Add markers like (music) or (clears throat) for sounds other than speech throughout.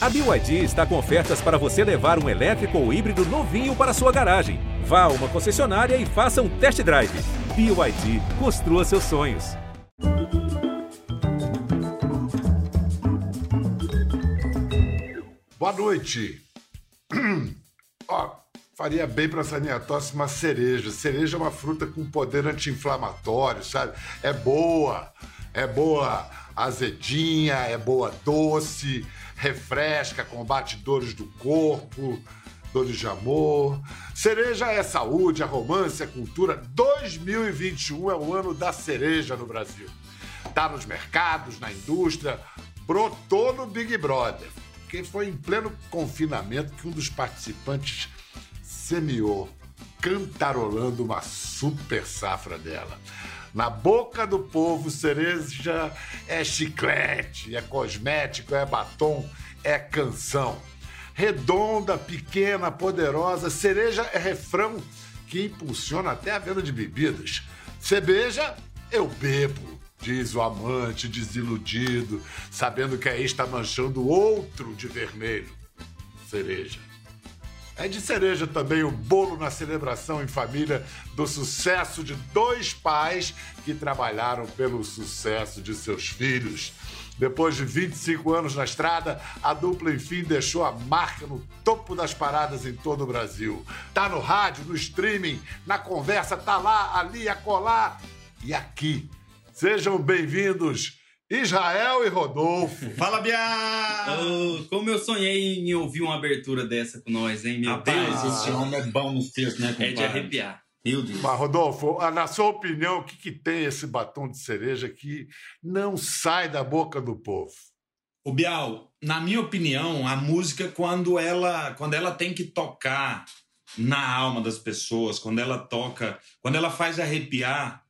A BYD está com ofertas para você levar um elétrico ou híbrido novinho para sua garagem. Vá a uma concessionária e faça um test drive. BYD, construa seus sonhos. Boa noite. (clears throat) Ó, faria bem para essa minha tosse uma cereja. Cereja é uma fruta com poder anti-inflamatório, sabe? É boa, é boa azedinha, é boa doce, refresca, combate dores do corpo, dores de amor. Cereja é saúde, é romance, é cultura. 2021 é o ano da cereja no Brasil. Tá nos mercados, na indústria, brotou no Big Brother. Porque foi em pleno confinamento que um dos participantes semeou, cantarolando uma super safra dela. Na boca do povo, cereja é chiclete, é cosmético, é batom, é canção. Redonda, pequena, poderosa, cereja é refrão que impulsiona até a venda de bebidas. Cerveja, eu bebo diz o amante desiludido, sabendo que aí está manchando outro de vermelho. Cereja. É de cereja também o bolo na celebração em família do sucesso de dois pais que trabalharam pelo sucesso de seus filhos. Depois de 25 anos na estrada, a dupla enfim deixou a marca no topo das paradas em todo o Brasil. Tá no rádio, no streaming, na conversa, tá lá, ali, acolá e aqui Sejam bem-vindos, Israel e Rodolfo. (laughs) Fala, Biá! Oh, como eu sonhei em ouvir uma abertura dessa com nós, hein? Meu Rapaz, Deus! esse homem é bom nos textos, né, compadre? É de arrepiar. Meu Deus. Mas, Rodolfo, na sua opinião, o que, que tem esse batom de cereja que não sai da boca do povo? O Bial, na minha opinião, a música, quando ela, quando ela tem que tocar na alma das pessoas, quando ela toca, quando ela faz arrepiar,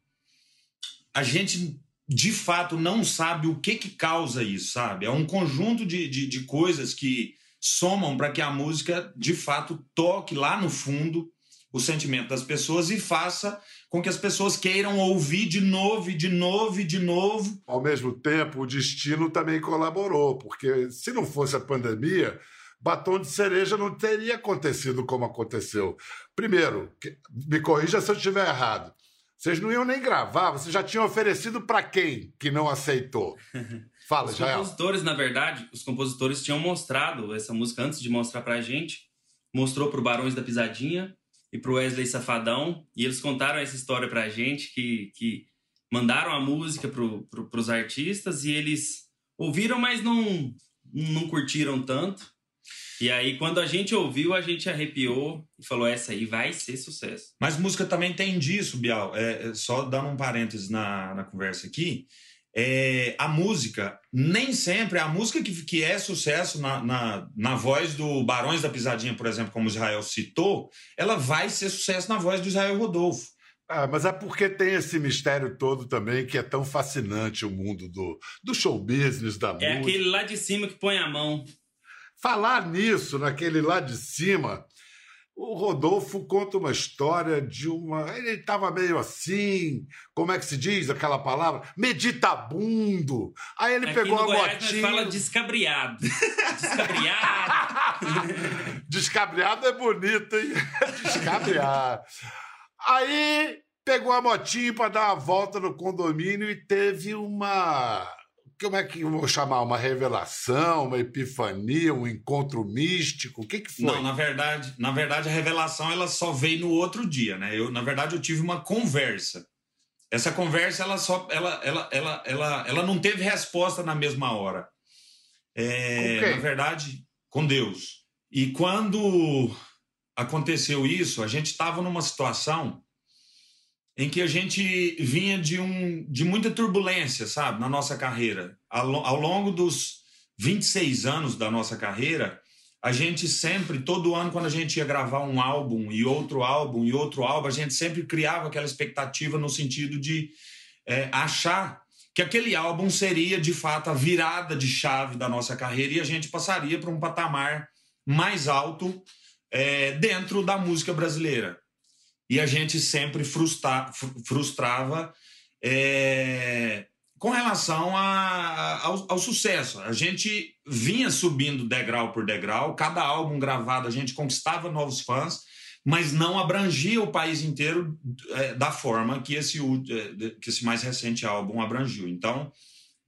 a gente de fato não sabe o que que causa isso, sabe? É um conjunto de, de, de coisas que somam para que a música de fato toque lá no fundo o sentimento das pessoas e faça com que as pessoas queiram ouvir de novo de novo de novo. Ao mesmo tempo, o destino também colaborou, porque se não fosse a pandemia, batom de cereja não teria acontecido como aconteceu. Primeiro, me corrija se eu estiver errado. Vocês não iam nem gravar, vocês já tinham oferecido para quem que não aceitou? (laughs) Fala, Os Jael. compositores, na verdade, os compositores tinham mostrado essa música antes de mostrar pra gente. Mostrou pro Barões da Pisadinha e pro Wesley Safadão. E eles contaram essa história pra gente, que, que mandaram a música pro, pro, pros artistas e eles ouviram, mas não, não curtiram tanto. E aí, quando a gente ouviu, a gente arrepiou e falou: essa aí vai ser sucesso. Mas música também tem disso, Bial. É, é, só dando um parênteses na, na conversa aqui. É, a música, nem sempre, a música que, que é sucesso na, na, na voz do Barões da Pisadinha, por exemplo, como o Israel citou, ela vai ser sucesso na voz do Israel Rodolfo. Ah, mas é porque tem esse mistério todo também que é tão fascinante o mundo do, do show business, da É música. aquele lá de cima que põe a mão. Falar nisso, naquele lá de cima, o Rodolfo conta uma história de uma. Ele estava meio assim, como é que se diz aquela palavra? Meditabundo. Aí ele Aqui pegou no a Goiás motinha. fala descabriado. descabriado. (laughs) Descabriado é bonito, hein? (laughs) Descabriado. Aí pegou a motinha para dar uma volta no condomínio e teve uma. Como é que eu vou chamar? Uma revelação, uma epifania, um encontro místico? O que, que foi? Não, na verdade, na verdade a revelação ela só veio no outro dia, né? Eu, na verdade, eu tive uma conversa. Essa conversa ela só ela ela ela ela, ela não teve resposta na mesma hora. É, na verdade, com Deus. E quando aconteceu isso, a gente estava numa situação em que a gente vinha de, um, de muita turbulência, sabe, na nossa carreira. Ao, ao longo dos 26 anos da nossa carreira, a gente sempre, todo ano, quando a gente ia gravar um álbum e outro álbum e outro álbum, a gente sempre criava aquela expectativa no sentido de é, achar que aquele álbum seria de fato a virada de chave da nossa carreira e a gente passaria para um patamar mais alto é, dentro da música brasileira. E a gente sempre frustra, frustrava é, com relação a, ao, ao, sucesso. A gente vinha subindo degrau por degrau, cada álbum gravado a gente conquistava novos fãs, mas não abrangia o país inteiro é, da forma que esse, é, que esse mais recente álbum abrangiu. Então,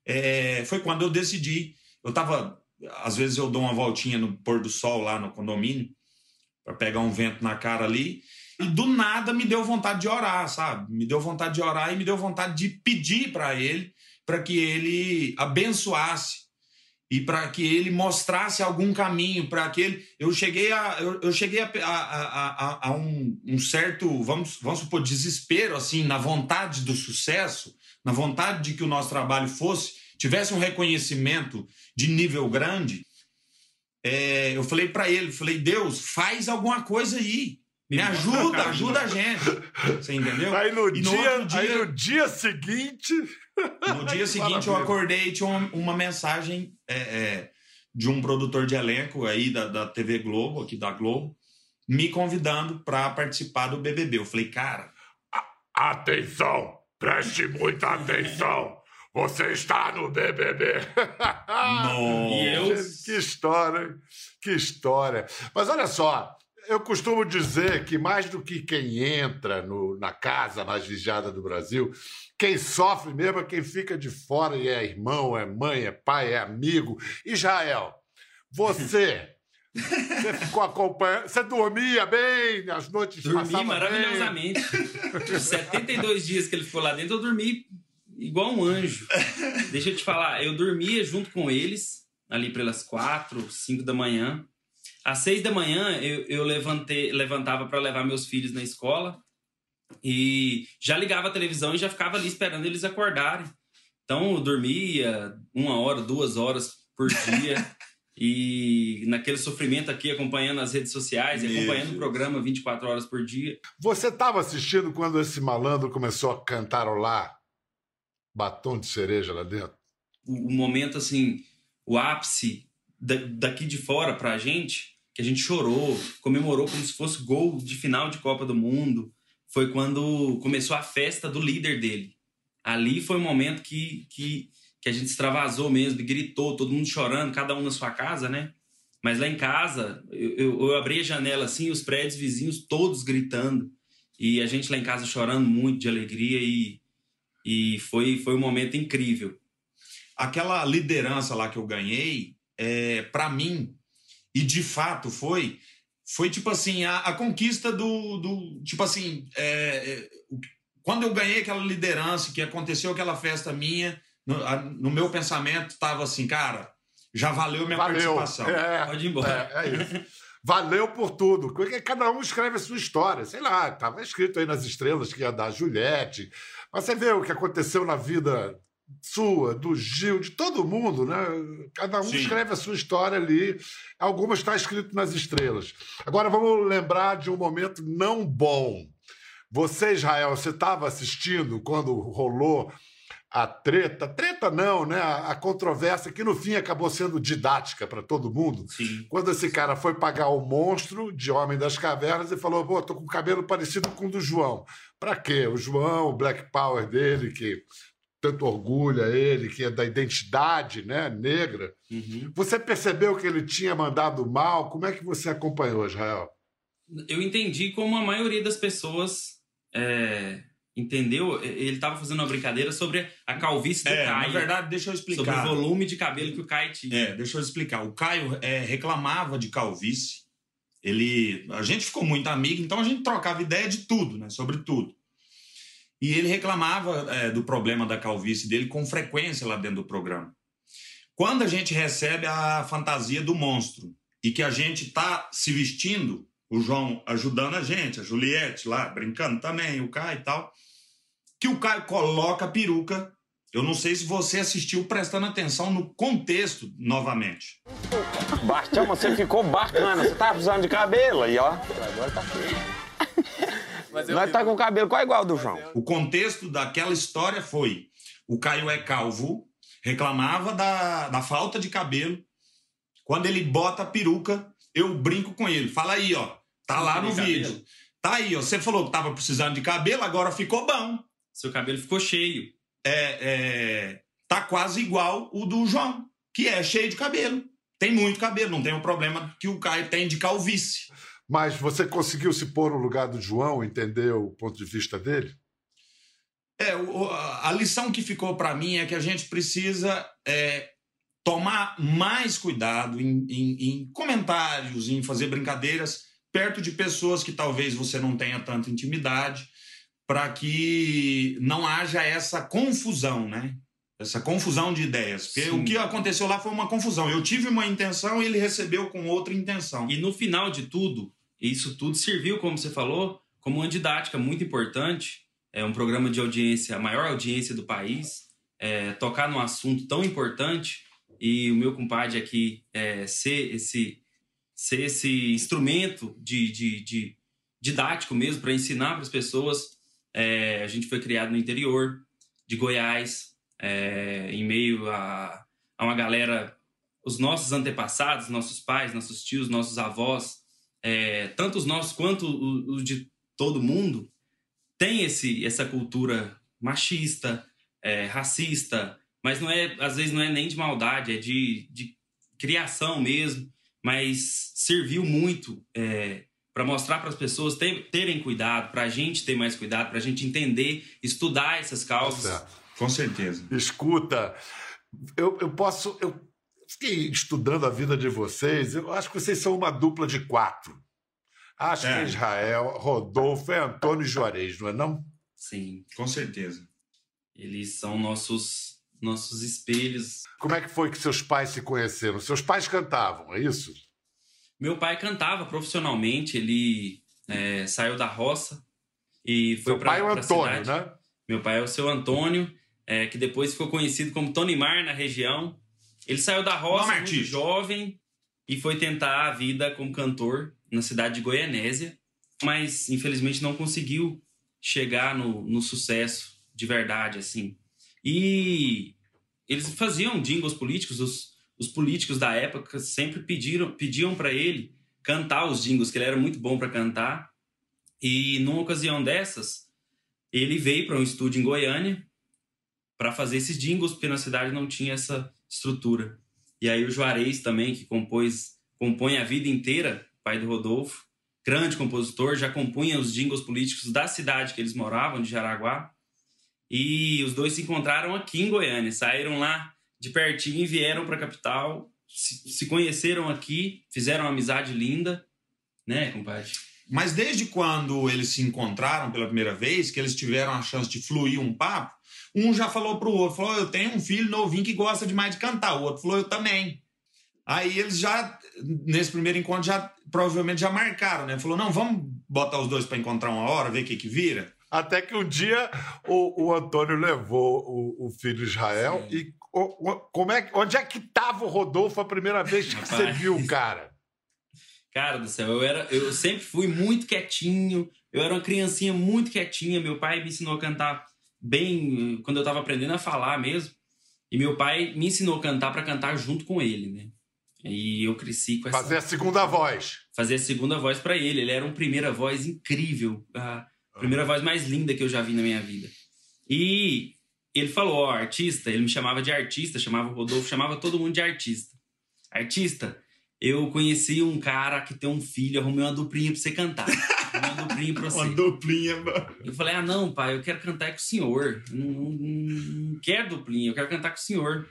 é, foi quando eu decidi. Eu estava. Às vezes eu dou uma voltinha no pôr do sol lá no condomínio, para pegar um vento na cara ali. E do nada me deu vontade de orar, sabe? Me deu vontade de orar e me deu vontade de pedir para ele para que ele abençoasse e para que ele mostrasse algum caminho, para que ele. Eu cheguei a, eu, eu cheguei a, a, a, a um, um, certo, vamos, vamos supor, desespero, assim, na vontade do sucesso, na vontade de que o nosso trabalho fosse, tivesse um reconhecimento de nível grande. É, eu falei para ele, falei, Deus, faz alguma coisa aí. Me ajuda, ajuda a gente. Você entendeu? Aí no, dia, no dia, aí no dia seguinte. No dia seguinte eu acordei e tinha uma, uma mensagem é, é, de um produtor de elenco aí da, da TV Globo, aqui da Globo, me convidando para participar do BBB. Eu falei, cara. Atenção! Preste muita atenção! Você está no BBB. Nossa. (laughs) Que história, que história. Mas olha só, eu costumo dizer que mais do que quem entra no, na casa mais vigiada do Brasil, quem sofre mesmo é quem fica de fora e é irmão, é mãe, é pai, é amigo. Israel, você. (laughs) Você ficou acompanhando. Você dormia bem as noites Dormi maravilhosamente. Os 72 dias que ele ficou lá dentro, eu dormi igual um anjo. Deixa eu te falar, eu dormia junto com eles, ali pelas quatro, cinco da manhã. Às seis da manhã eu, eu levantei, levantava para levar meus filhos na escola e já ligava a televisão e já ficava ali esperando eles acordarem. Então eu dormia uma hora, duas horas por dia. (laughs) e naquele sofrimento aqui, acompanhando as redes sociais, Meu acompanhando Deus. o programa 24 horas por dia. Você estava assistindo quando esse malandro começou a cantarolar batom de cereja lá dentro? O, o momento, assim, o ápice daqui de fora pra gente, que a gente chorou, comemorou como se fosse gol de final de Copa do Mundo, foi quando começou a festa do líder dele. Ali foi o momento que, que, que a gente extravasou mesmo, gritou, todo mundo chorando, cada um na sua casa, né? Mas lá em casa, eu, eu, eu abri a janela assim, os prédios vizinhos todos gritando. E a gente lá em casa chorando muito de alegria e, e foi, foi um momento incrível. Aquela liderança lá que eu ganhei, é, para mim, e de fato foi, foi tipo assim, a, a conquista do, do. Tipo assim, é, é, quando eu ganhei aquela liderança, que aconteceu aquela festa minha, no, a, no meu pensamento estava assim, cara, já valeu minha valeu. participação. É, Pode ir embora. É, é isso. Valeu por tudo. Cada um escreve a sua história. Sei lá, estava escrito aí nas estrelas que ia dar Juliette. Mas você vê o que aconteceu na vida sua, do Gil, de todo mundo, né? Cada um Sim. escreve a sua história ali. Algumas está escrito nas estrelas. Agora vamos lembrar de um momento não bom. Você, Israel, você estava assistindo quando rolou a treta, treta não, né? A, controvérsia que no fim acabou sendo didática para todo mundo. Sim. Quando esse cara foi pagar o monstro de Homem das Cavernas e falou: "Pô, tô com o cabelo parecido com o do João". Para quê? O João, o Black Power dele que tanto orgulha ele, que é da identidade né, negra. Uhum. Você percebeu que ele tinha mandado mal? Como é que você acompanhou, Israel? Eu entendi como a maioria das pessoas é, entendeu. Ele estava fazendo uma brincadeira sobre a calvície do é, Caio. Na verdade, deixa eu explicar. Sobre o volume de cabelo que o Caio tinha. É, deixa eu explicar. O Caio é, reclamava de calvície. Ele, a gente ficou muito amigo, então a gente trocava ideia de tudo, né? Sobre tudo. E ele reclamava é, do problema da calvície dele com frequência lá dentro do programa. Quando a gente recebe a fantasia do monstro e que a gente está se vestindo, o João ajudando a gente, a Juliette lá brincando também, o Caio e tal, que o Caio coloca a peruca. Eu não sei se você assistiu prestando atenção no contexto novamente. Bastião, você ficou bacana. Você tá precisando de cabelo aí, ó. Agora tá feio. Nós tá com o cabelo quase igual do João. O contexto daquela história foi: o Caio é calvo, reclamava da, da falta de cabelo. Quando ele bota a peruca, eu brinco com ele. Fala aí, ó. Tá lá no vídeo. Tá aí, ó. Você falou que tava precisando de cabelo, agora ficou bom. Seu cabelo ficou cheio. É, é... tá quase igual o do João, que é cheio de cabelo. Tem muito cabelo, não tem o problema que o Caio tem de calvície. Mas você conseguiu se pôr no lugar do João, entender o ponto de vista dele? É, a lição que ficou para mim é que a gente precisa é, tomar mais cuidado em, em, em, comentários, em fazer brincadeiras perto de pessoas que talvez você não tenha tanta intimidade, para que não haja essa confusão, né? Essa confusão de ideias. Porque Sim. o que aconteceu lá foi uma confusão. Eu tive uma intenção e ele recebeu com outra intenção. E no final de tudo, isso tudo serviu, como você falou, como uma didática muito importante. É um programa de audiência, a maior audiência do país, é, tocar num assunto tão importante e o meu compadre aqui é, ser esse ser esse instrumento de, de, de didático mesmo para ensinar para as pessoas. É, a gente foi criado no interior de Goiás, é, em meio a, a, uma galera, os nossos antepassados, nossos pais, nossos tios, nossos avós, é, tanto os nossos quanto os de todo mundo, tem esse, essa cultura machista, é, racista, mas não é, às vezes não é nem de maldade, é de, de criação mesmo, mas serviu muito é, para mostrar para as pessoas ter, terem cuidado, para a gente ter mais cuidado, para a gente entender, estudar essas causas. Tá Com certeza. Escuta, eu, eu posso. Eu fiquei estudando a vida de vocês, eu acho que vocês são uma dupla de quatro. Acho é. que é Israel, Rodolfo, é Antônio e Juarez, não é não? Sim. Com certeza. Eles são nossos nossos espelhos. Como é que foi que seus pais se conheceram? Seus pais cantavam, é isso? Meu pai cantava profissionalmente, ele é, saiu da roça e foi para pai é o Antônio, cidade. né? Meu pai é o seu Antônio, é, que depois ficou conhecido como Tony Mar na região. Ele saiu da roça muito jovem e foi tentar a vida como cantor na cidade de Goianésia, mas infelizmente não conseguiu chegar no, no sucesso de verdade, assim. E eles faziam jingles políticos, os, os políticos da época sempre pediram, pediam para ele cantar os jingles, que ele era muito bom para cantar. E numa ocasião dessas, ele veio para um estúdio em Goiânia para fazer esses jingles, porque na cidade não tinha essa estrutura. E aí o Juarez também, que compôs, compõe a vida inteira, pai do Rodolfo, grande compositor, já compunha os jingles políticos da cidade que eles moravam, de Jaraguá. E os dois se encontraram aqui em Goiânia, saíram lá de pertinho e vieram para a capital, se, se, conheceram aqui, fizeram uma amizade linda, né, compadre? Mas desde quando eles se encontraram pela primeira vez, que eles tiveram a chance de fluir um papo, um já falou pro outro, falou, eu tenho um filho novinho que gosta demais de cantar, o outro falou, eu também. Aí eles já, nesse primeiro encontro, já provavelmente já marcaram, né? Falou, não, vamos botar os dois para encontrar uma hora, ver o que que vira. Até que um dia o, o Antônio levou o, o filho Israel Sim. e o, como é, onde é que estava o Rodolfo a primeira vez que você viu o cara? Cara do céu, eu, era, eu sempre fui muito quietinho, eu era uma criancinha muito quietinha, meu pai me ensinou a cantar bem quando eu estava aprendendo a falar mesmo. E meu pai me ensinou a cantar para cantar junto com ele, né? E eu cresci com essa. Fazer a segunda voz. Fazer a segunda voz para ele. Ele era uma primeira voz incrível. Ah, Primeira voz mais linda que eu já vi na minha vida. E ele falou, ó, artista, ele me chamava de artista, chamava o Rodolfo, chamava todo mundo de artista. Artista, eu conheci um cara que tem um filho, arrumei uma duplinha pra você cantar. Uma duplinha pra (laughs) você. uma duplinha, mano. Eu falei, ah, não, pai, eu quero cantar com o senhor. Não, não, não quero duplinha, eu quero cantar com o senhor.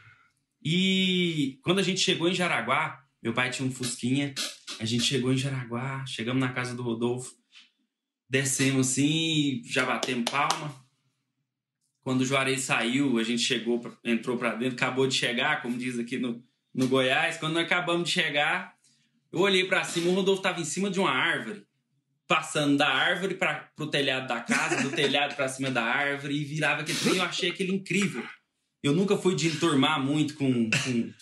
E quando a gente chegou em Jaraguá, meu pai tinha um Fusquinha, a gente chegou em Jaraguá, chegamos na casa do Rodolfo, Descemos assim, já batemos palma. Quando o Juarez saiu, a gente chegou, entrou para dentro, acabou de chegar, como diz aqui no, no Goiás. Quando nós acabamos de chegar, eu olhei para cima, o Rodolfo estava em cima de uma árvore, passando da árvore para o telhado da casa, do telhado para cima da árvore, e virava aquele trem. Eu achei aquele incrível. Eu nunca fui de enturmar muito com, com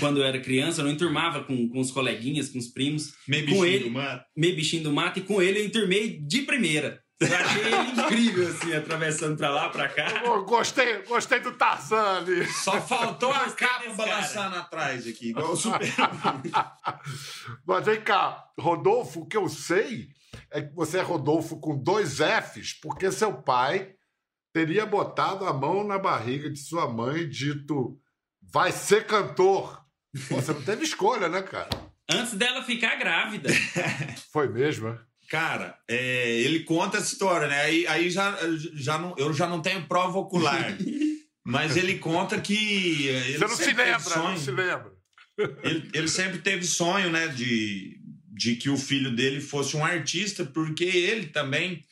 quando eu era criança, eu não enturmava com, com os coleguinhas, com os primos. Meio com ele, do mato. Meio bichinho do mato, e com ele eu enturmei de primeira. Eu achei ele incrível, assim, atravessando pra lá, pra cá. Eu gostei, gostei do Tarzan ali. Só faltou a capa balançando atrás aqui, igual o Super. (laughs) Mas vem cá, Rodolfo, o que eu sei é que você é Rodolfo com dois Fs, porque seu pai teria botado a mão na barriga de sua mãe e dito: vai ser cantor. Você não teve escolha, né, cara? Antes dela ficar grávida. (laughs) Foi mesmo, né? Cara, é, ele conta essa história, né? Aí, aí já, já não, eu já não tenho prova ocular. (laughs) mas ele conta que. Ele Você não se lembra, não se lembra. Ele, ele, sempre teve sonho, né, de, de que o filho dele fosse um artista, porque ele também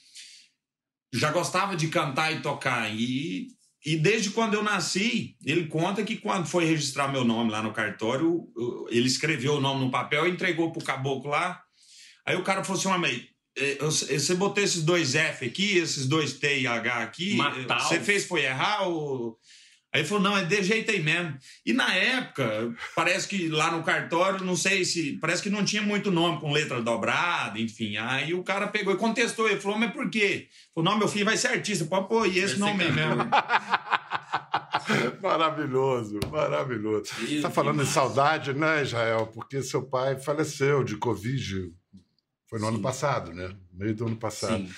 já gostava de cantar e tocar. E, e desde quando eu nasci, ele conta que quando foi registrar meu nome lá no cartório, ele escreveu o nome no papel e entregou pro caboclo lá. Aí o cara falou assim: você botou esses dois F aqui, esses dois T e H aqui, você fez foi errar ou. Aí ele falou, não, é de jeito aí mesmo. E na época, parece que lá no cartório, não sei se. Parece que não tinha muito nome com letra dobrada, enfim. Aí o cara pegou e contestou. Ele falou, mas por quê? Ele falou, não, meu filho vai ser artista. Pode pôr esse nome aí mesmo. (laughs) maravilhoso, maravilhoso. Você está falando de saudade, né, Israel? Porque seu pai faleceu de Covid foi no Sim. ano passado, né? Meio do ano passado. Sim.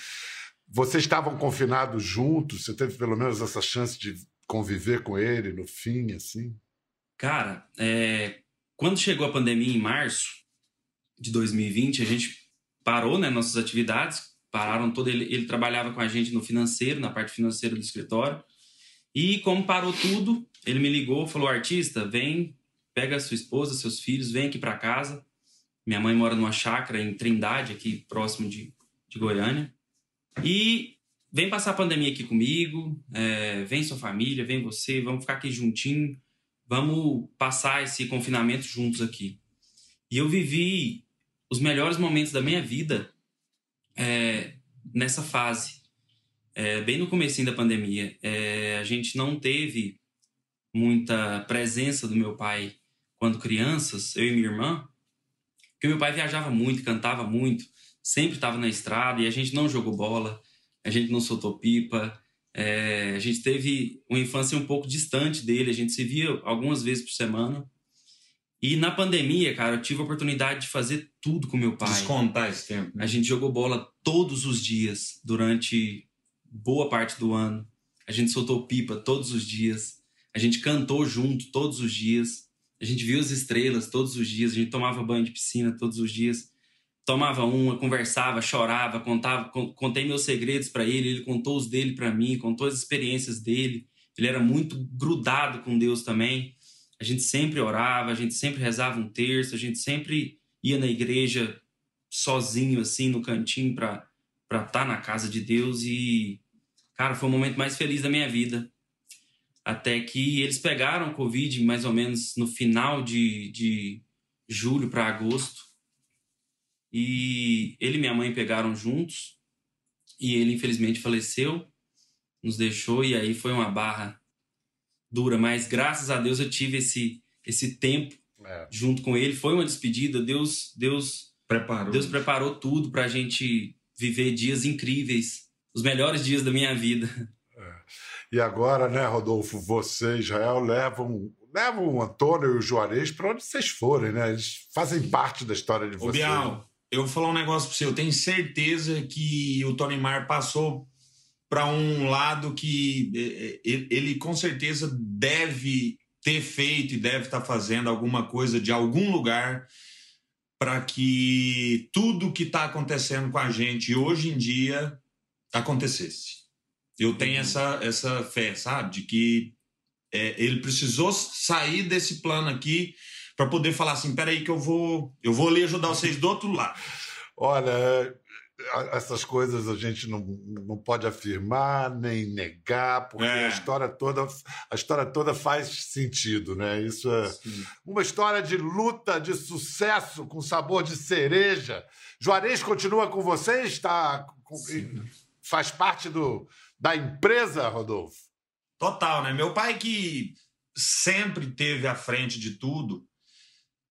Vocês estavam confinados juntos? Você teve pelo menos essa chance de conviver com ele no fim, assim? Cara, é... quando chegou a pandemia em março de 2020, a gente parou né, nossas atividades, pararam todo. Ele, ele trabalhava com a gente no financeiro, na parte financeira do escritório. E como parou tudo, ele me ligou, falou: artista, vem, pega a sua esposa, seus filhos, vem aqui para casa minha mãe mora numa chácara em Trindade, aqui próximo de, de Goiânia. E vem passar a pandemia aqui comigo, é, vem sua família, vem você, vamos ficar aqui juntinho, vamos passar esse confinamento juntos aqui. E eu vivi os melhores momentos da minha vida é, nessa fase, é, bem no começo da pandemia. É, a gente não teve muita presença do meu pai quando crianças, eu e minha irmã, porque meu pai viajava muito, cantava muito, sempre estava na estrada e a gente não jogou bola, a gente não soltou pipa, é, a gente teve uma infância um pouco distante dele, a gente se via algumas vezes por semana. E na pandemia, cara, eu tive a oportunidade de fazer tudo com meu pai. Descontar esse tempo. Né? A gente jogou bola todos os dias durante boa parte do ano. A gente soltou pipa todos os dias. A gente cantou junto todos os dias. A gente viu as estrelas todos os dias, a gente tomava banho de piscina todos os dias. Tomava uma, conversava, chorava, contava, contei meus segredos para ele, ele contou os dele para mim, contou as experiências dele. Ele era muito grudado com Deus também. A gente sempre orava, a gente sempre rezava um terço, a gente sempre ia na igreja sozinho assim no cantinho para para estar tá na casa de Deus e cara, foi o momento mais feliz da minha vida até que eles pegaram Covid mais ou menos no final de, de julho para agosto. E ele e minha mãe pegaram juntos. E ele, infelizmente, faleceu, nos deixou. E aí foi uma barra dura. Mas graças a Deus eu tive esse, esse tempo é. junto com ele. Foi uma despedida. Deus, Deus preparou, Deus preparou tudo para a gente viver dias incríveis. Os melhores dias da minha vida. E agora, né, Rodolfo, você e Israel levam, levam o Antônio e o Juarez para onde vocês forem, né? Eles fazem parte da história de vocês. Bial, eu vou falar um negócio para você. Eu tenho certeza que o Tony Mar passou para um lado que ele, ele com certeza deve ter feito e deve estar tá fazendo alguma coisa de algum lugar para que tudo que está acontecendo com a gente hoje em dia acontecesse. Eu tenho uhum. essa, essa fé, sabe? De que é, ele precisou sair desse plano aqui para poder falar assim: peraí, que eu vou, eu vou ali ajudar vocês do outro lado. Olha, essas coisas a gente não, não pode afirmar nem negar, porque é. a história toda a história toda faz sentido, né? Isso é Sim. uma história de luta, de sucesso com sabor de cereja. Juarez continua com vocês, está faz parte do da empresa, Rodolfo? Total, né? Meu pai que sempre teve à frente de tudo,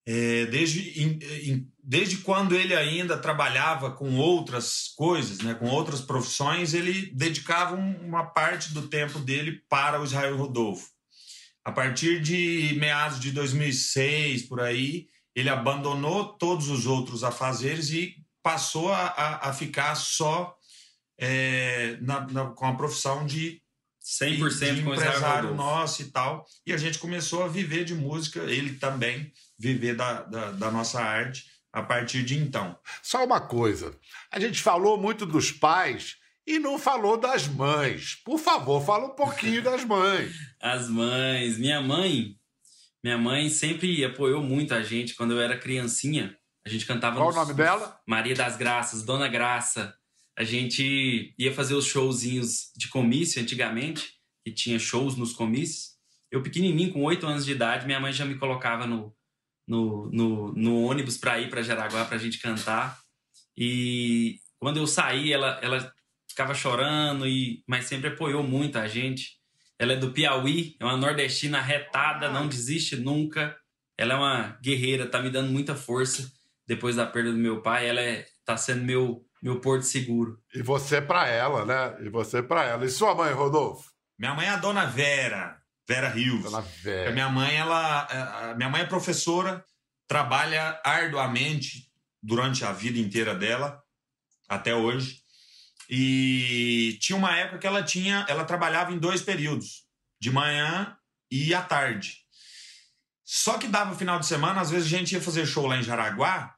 é, desde, desde quando ele ainda trabalhava com outras coisas, né, com outras profissões, ele dedicava uma parte do tempo dele para o Israel Rodolfo. A partir de meados de 2006, por aí, ele abandonou todos os outros afazeres e passou a, a, a ficar só é, na, na, com a profissão de 100% de empresário nosso e tal. E a gente começou a viver de música, ele também viver da, da, da nossa arte a partir de então. Só uma coisa. A gente falou muito dos pais e não falou das mães. Por favor, fala um pouquinho das (laughs) mães. As mães. Minha mãe, minha mãe sempre apoiou muito a gente quando eu era criancinha. A gente cantava Qual o nos- nome dela? Maria das Graças, Dona Graça. A gente ia fazer os showzinhos de comício antigamente, e tinha shows nos comícios. Eu, pequenininho, com oito anos de idade, minha mãe já me colocava no, no, no, no ônibus para ir para Jaraguá para a gente cantar. E quando eu saí, ela, ela ficava chorando, e mas sempre apoiou muito a gente. Ela é do Piauí, é uma nordestina retada, não desiste nunca. Ela é uma guerreira, tá me dando muita força depois da perda do meu pai. Ela é, tá sendo meu, meu porto seguro. E você pra ela, né? E você pra ela. E sua mãe, Rodolfo? Minha mãe é a dona Vera, Vera Rios. Dona A Vera. minha mãe, ela, a minha mãe é professora, trabalha arduamente durante a vida inteira dela, até hoje. E tinha uma época que ela tinha, ela trabalhava em dois períodos, de manhã e à tarde. Só que dava final de semana, às vezes a gente ia fazer show lá em Jaraguá,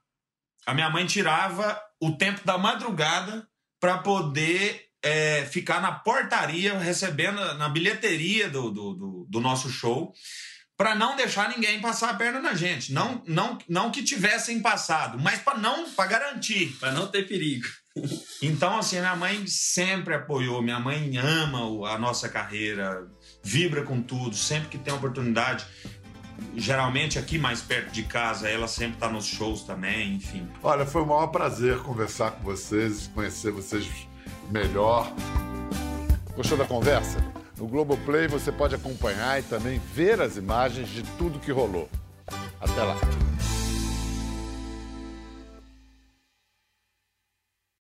a minha mãe tirava o tempo da madrugada para poder é, ficar na portaria, recebendo na bilheteria do, do, do, do nosso show, para não deixar ninguém passar a perna na gente. Não, não, não que tivessem passado, mas para não para garantir. Para não ter perigo. Então, assim, minha mãe sempre apoiou, minha mãe ama a nossa carreira, vibra com tudo, sempre que tem oportunidade. Geralmente aqui mais perto de casa, ela sempre tá nos shows também, enfim. Olha, foi um maior prazer conversar com vocês, conhecer vocês melhor. Gostou da conversa? No Globoplay você pode acompanhar e também ver as imagens de tudo que rolou. Até lá.